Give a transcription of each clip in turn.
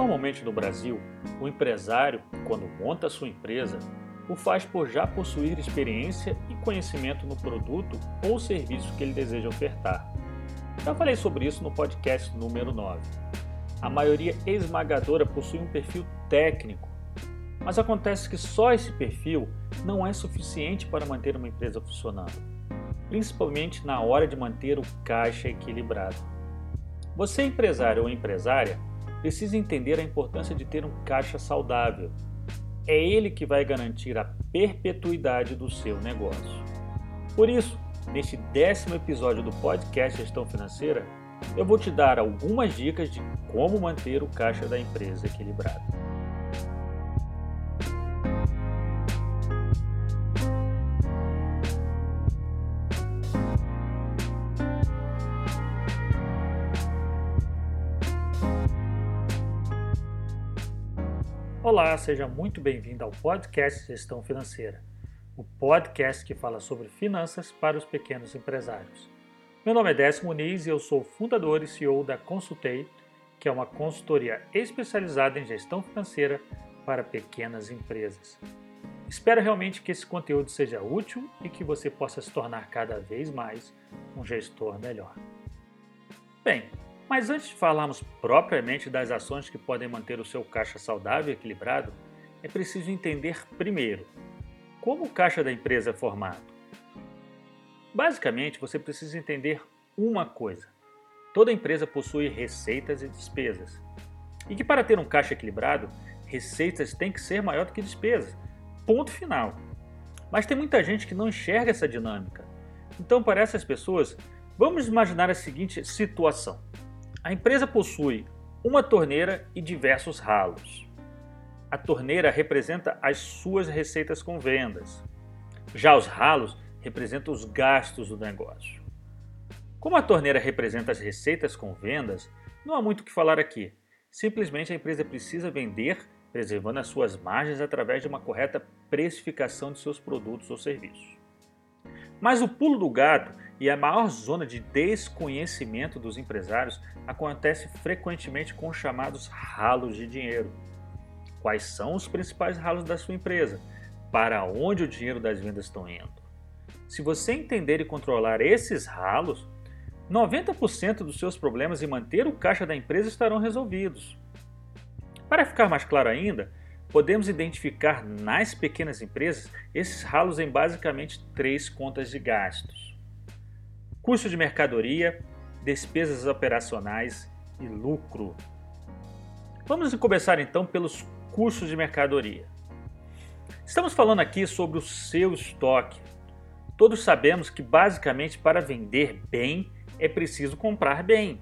Normalmente no Brasil, o empresário, quando monta sua empresa, o faz por já possuir experiência e conhecimento no produto ou serviço que ele deseja ofertar. Já falei sobre isso no podcast número 9. A maioria esmagadora possui um perfil técnico, mas acontece que só esse perfil não é suficiente para manter uma empresa funcionando, principalmente na hora de manter o caixa equilibrado. Você, empresário ou empresária, precisa entender a importância de ter um caixa saudável. É ele que vai garantir a perpetuidade do seu negócio. Por isso, neste décimo episódio do podcast Gestão Financeira, eu vou te dar algumas dicas de como manter o caixa da empresa equilibrado. Olá, seja muito bem-vindo ao podcast Gestão Financeira, o podcast que fala sobre finanças para os pequenos empresários. Meu nome é Décio Muniz e eu sou fundador e CEO da Consultei, que é uma consultoria especializada em gestão financeira para pequenas empresas. Espero realmente que esse conteúdo seja útil e que você possa se tornar cada vez mais um gestor melhor. Bem, mas antes de falarmos propriamente das ações que podem manter o seu caixa saudável e equilibrado, é preciso entender primeiro como o caixa da empresa é formado. Basicamente, você precisa entender uma coisa: toda empresa possui receitas e despesas. E que para ter um caixa equilibrado, receitas têm que ser maior do que despesas. Ponto final. Mas tem muita gente que não enxerga essa dinâmica. Então, para essas pessoas, vamos imaginar a seguinte situação. A empresa possui uma torneira e diversos ralos. A torneira representa as suas receitas com vendas. Já os ralos representam os gastos do negócio. Como a torneira representa as receitas com vendas, não há muito o que falar aqui. Simplesmente a empresa precisa vender, preservando as suas margens através de uma correta precificação de seus produtos ou serviços. Mas o pulo do gato e a maior zona de desconhecimento dos empresários acontece frequentemente com os chamados ralos de dinheiro. Quais são os principais ralos da sua empresa? Para onde o dinheiro das vendas estão indo? Se você entender e controlar esses ralos, 90% dos seus problemas em manter o caixa da empresa estarão resolvidos. Para ficar mais claro ainda, podemos identificar nas pequenas empresas esses ralos em basicamente três contas de gastos custo de mercadoria, despesas operacionais e lucro. Vamos começar então pelos custos de mercadoria. Estamos falando aqui sobre o seu estoque. Todos sabemos que basicamente para vender bem é preciso comprar bem.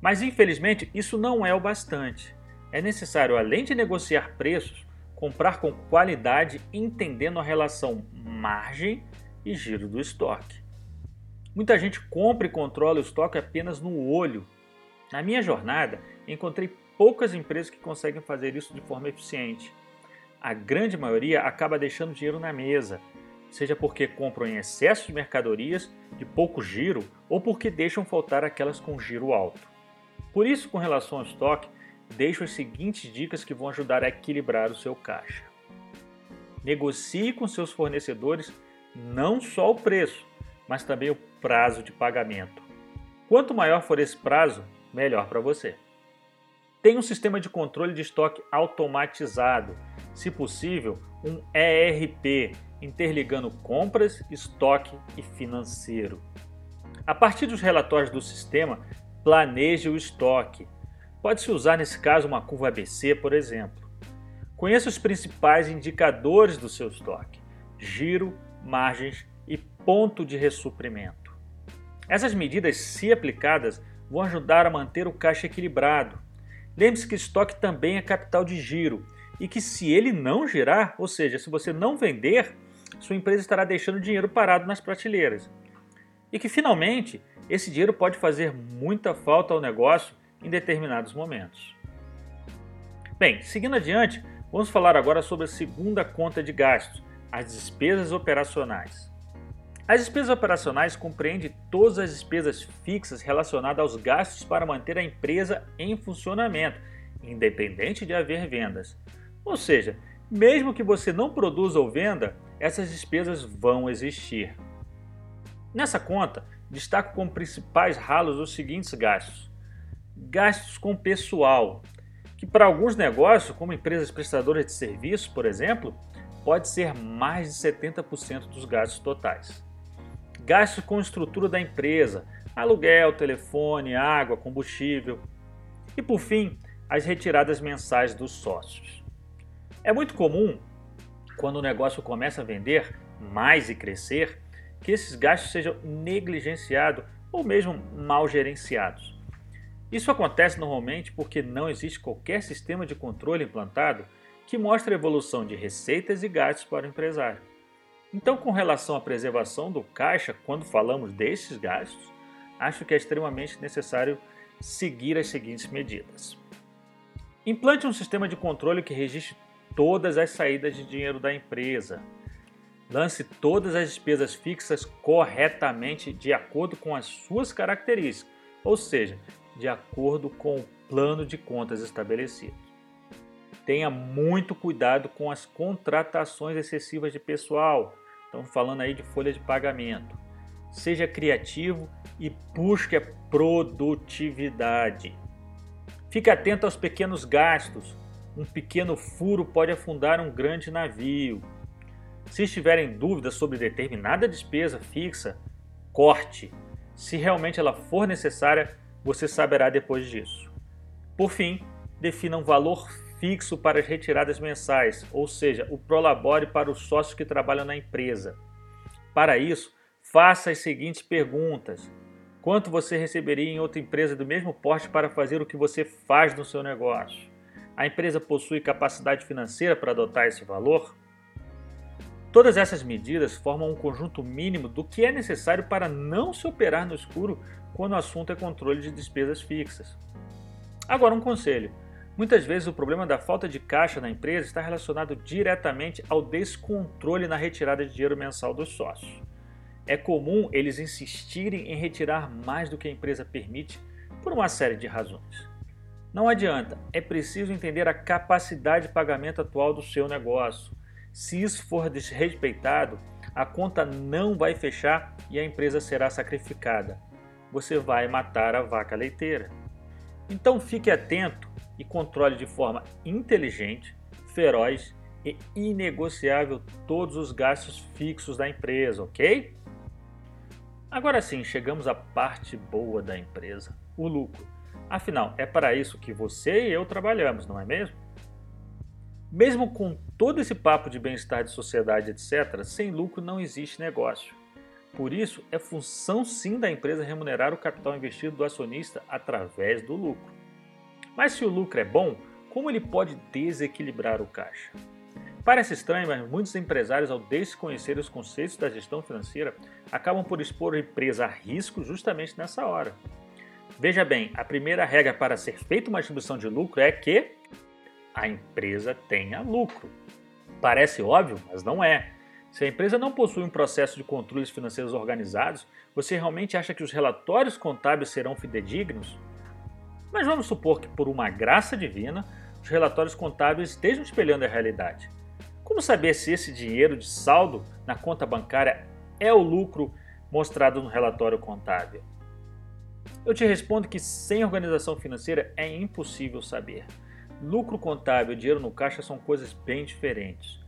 Mas infelizmente isso não é o bastante. É necessário, além de negociar preços, comprar com qualidade, entendendo a relação margem e giro do estoque. Muita gente compra e controla o estoque apenas no olho. Na minha jornada, encontrei poucas empresas que conseguem fazer isso de forma eficiente. A grande maioria acaba deixando dinheiro na mesa, seja porque compram em excesso de mercadorias de pouco giro ou porque deixam faltar aquelas com giro alto. Por isso, com relação ao estoque, deixo as seguintes dicas que vão ajudar a equilibrar o seu caixa. Negocie com seus fornecedores não só o preço, mas também o prazo de pagamento. Quanto maior for esse prazo, melhor para você. Tem um sistema de controle de estoque automatizado, se possível, um ERP, interligando compras, estoque e financeiro. A partir dos relatórios do sistema, planeje o estoque. Pode-se usar nesse caso uma curva ABC, por exemplo. Conheça os principais indicadores do seu estoque: giro, margens e ponto de ressuprimento. Essas medidas, se aplicadas, vão ajudar a manter o caixa equilibrado. Lembre-se que estoque também é capital de giro e que se ele não girar, ou seja, se você não vender, sua empresa estará deixando dinheiro parado nas prateleiras. E que finalmente esse dinheiro pode fazer muita falta ao negócio em determinados momentos. Bem, seguindo adiante, vamos falar agora sobre a segunda conta de gastos, as despesas operacionais. As despesas operacionais compreendem todas as despesas fixas relacionadas aos gastos para manter a empresa em funcionamento independente de haver vendas. Ou seja, mesmo que você não produza ou venda, essas despesas vão existir. Nessa conta, destaco como principais ralos os seguintes gastos: gastos com pessoal, que para alguns negócios, como empresas prestadoras de serviços, por exemplo, pode ser mais de 70% dos gastos totais. Gastos com estrutura da empresa, aluguel, telefone, água, combustível. E por fim, as retiradas mensais dos sócios. É muito comum, quando o negócio começa a vender mais e crescer, que esses gastos sejam negligenciados ou mesmo mal gerenciados. Isso acontece normalmente porque não existe qualquer sistema de controle implantado que mostre a evolução de receitas e gastos para o empresário. Então, com relação à preservação do caixa, quando falamos desses gastos, acho que é extremamente necessário seguir as seguintes medidas. Implante um sistema de controle que registre todas as saídas de dinheiro da empresa. Lance todas as despesas fixas corretamente de acordo com as suas características, ou seja, de acordo com o plano de contas estabelecido. Tenha muito cuidado com as contratações excessivas de pessoal. Estamos falando aí de folha de pagamento. Seja criativo e busque a produtividade. Fique atento aos pequenos gastos. Um pequeno furo pode afundar um grande navio. Se estiver em dúvida sobre determinada despesa fixa, corte. Se realmente ela for necessária, você saberá depois disso. Por fim, defina um valor fixo para as retiradas mensais, ou seja, o prolabore para os sócios que trabalham na empresa. Para isso, faça as seguintes perguntas: Quanto você receberia em outra empresa do mesmo porte para fazer o que você faz no seu negócio? A empresa possui capacidade financeira para adotar esse valor? Todas essas medidas formam um conjunto mínimo do que é necessário para não se operar no escuro quando o assunto é controle de despesas fixas. Agora, um conselho Muitas vezes o problema da falta de caixa na empresa está relacionado diretamente ao descontrole na retirada de dinheiro mensal dos sócios. É comum eles insistirem em retirar mais do que a empresa permite por uma série de razões. Não adianta, é preciso entender a capacidade de pagamento atual do seu negócio. Se isso for desrespeitado, a conta não vai fechar e a empresa será sacrificada. Você vai matar a vaca leiteira. Então fique atento e controle de forma inteligente, feroz e inegociável todos os gastos fixos da empresa, ok? Agora sim, chegamos à parte boa da empresa, o lucro. Afinal, é para isso que você e eu trabalhamos, não é mesmo? Mesmo com todo esse papo de bem-estar de sociedade, etc., sem lucro não existe negócio. Por isso, é função sim da empresa remunerar o capital investido do acionista através do lucro. Mas se o lucro é bom, como ele pode desequilibrar o caixa? Parece estranho, mas muitos empresários, ao desconhecer os conceitos da gestão financeira, acabam por expor a empresa a risco justamente nessa hora. Veja bem, a primeira regra para ser feita uma distribuição de lucro é que a empresa tenha lucro. Parece óbvio, mas não é. Se a empresa não possui um processo de controles financeiros organizados, você realmente acha que os relatórios contábeis serão fidedignos? Mas vamos supor que, por uma graça divina, os relatórios contábeis estejam espelhando a realidade. Como saber se esse dinheiro de saldo na conta bancária é o lucro mostrado no relatório contábil? Eu te respondo que sem organização financeira é impossível saber. Lucro contábil e dinheiro no caixa são coisas bem diferentes.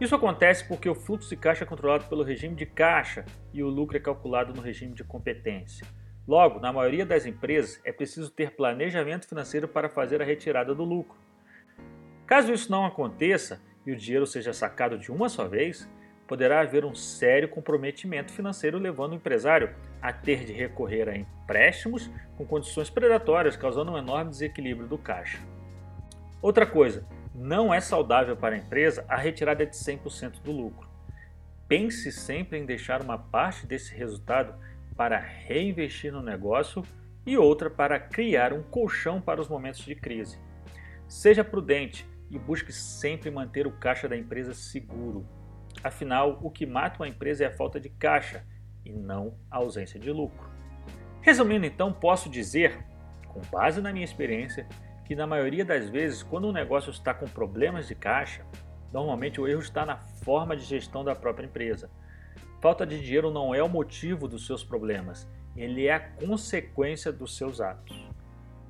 Isso acontece porque o fluxo de caixa é controlado pelo regime de caixa e o lucro é calculado no regime de competência. Logo, na maioria das empresas, é preciso ter planejamento financeiro para fazer a retirada do lucro. Caso isso não aconteça e o dinheiro seja sacado de uma só vez, poderá haver um sério comprometimento financeiro levando o empresário a ter de recorrer a empréstimos com condições predatórias, causando um enorme desequilíbrio do caixa. Outra coisa, não é saudável para a empresa a retirada de 100% do lucro. Pense sempre em deixar uma parte desse resultado para reinvestir no negócio e outra para criar um colchão para os momentos de crise. Seja prudente e busque sempre manter o caixa da empresa seguro. Afinal, o que mata uma empresa é a falta de caixa e não a ausência de lucro. Resumindo, então, posso dizer, com base na minha experiência, que na maioria das vezes, quando um negócio está com problemas de caixa, normalmente o erro está na forma de gestão da própria empresa. Falta de dinheiro não é o motivo dos seus problemas, ele é a consequência dos seus atos.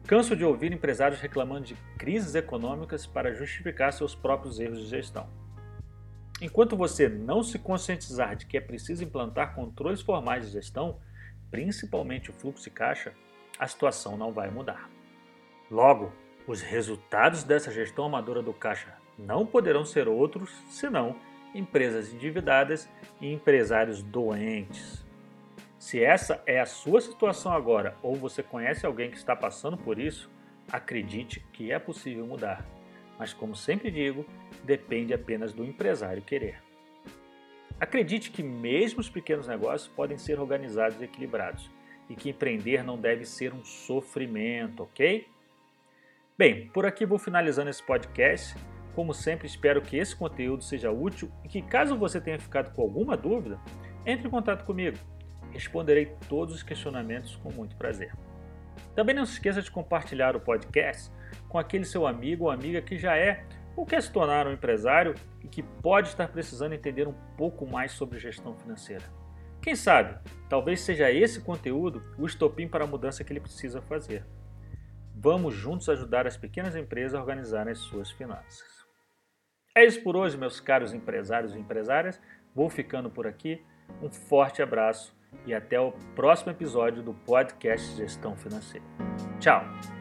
Canso de ouvir empresários reclamando de crises econômicas para justificar seus próprios erros de gestão. Enquanto você não se conscientizar de que é preciso implantar controles formais de gestão, principalmente o fluxo de caixa, a situação não vai mudar. Logo, os resultados dessa gestão amadora do caixa não poderão ser outros senão empresas endividadas e empresários doentes. Se essa é a sua situação agora ou você conhece alguém que está passando por isso, acredite que é possível mudar. Mas, como sempre digo, depende apenas do empresário querer. Acredite que mesmo os pequenos negócios podem ser organizados e equilibrados e que empreender não deve ser um sofrimento, ok? Bem, por aqui vou finalizando esse podcast. Como sempre, espero que esse conteúdo seja útil e que, caso você tenha ficado com alguma dúvida, entre em contato comigo. Responderei todos os questionamentos com muito prazer. Também não se esqueça de compartilhar o podcast com aquele seu amigo ou amiga que já é ou quer se tornar um empresário e que pode estar precisando entender um pouco mais sobre gestão financeira. Quem sabe, talvez seja esse conteúdo o estopim para a mudança que ele precisa fazer. Vamos juntos ajudar as pequenas empresas a organizarem as suas finanças. É isso por hoje, meus caros empresários e empresárias. Vou ficando por aqui. Um forte abraço e até o próximo episódio do podcast Gestão Financeira. Tchau!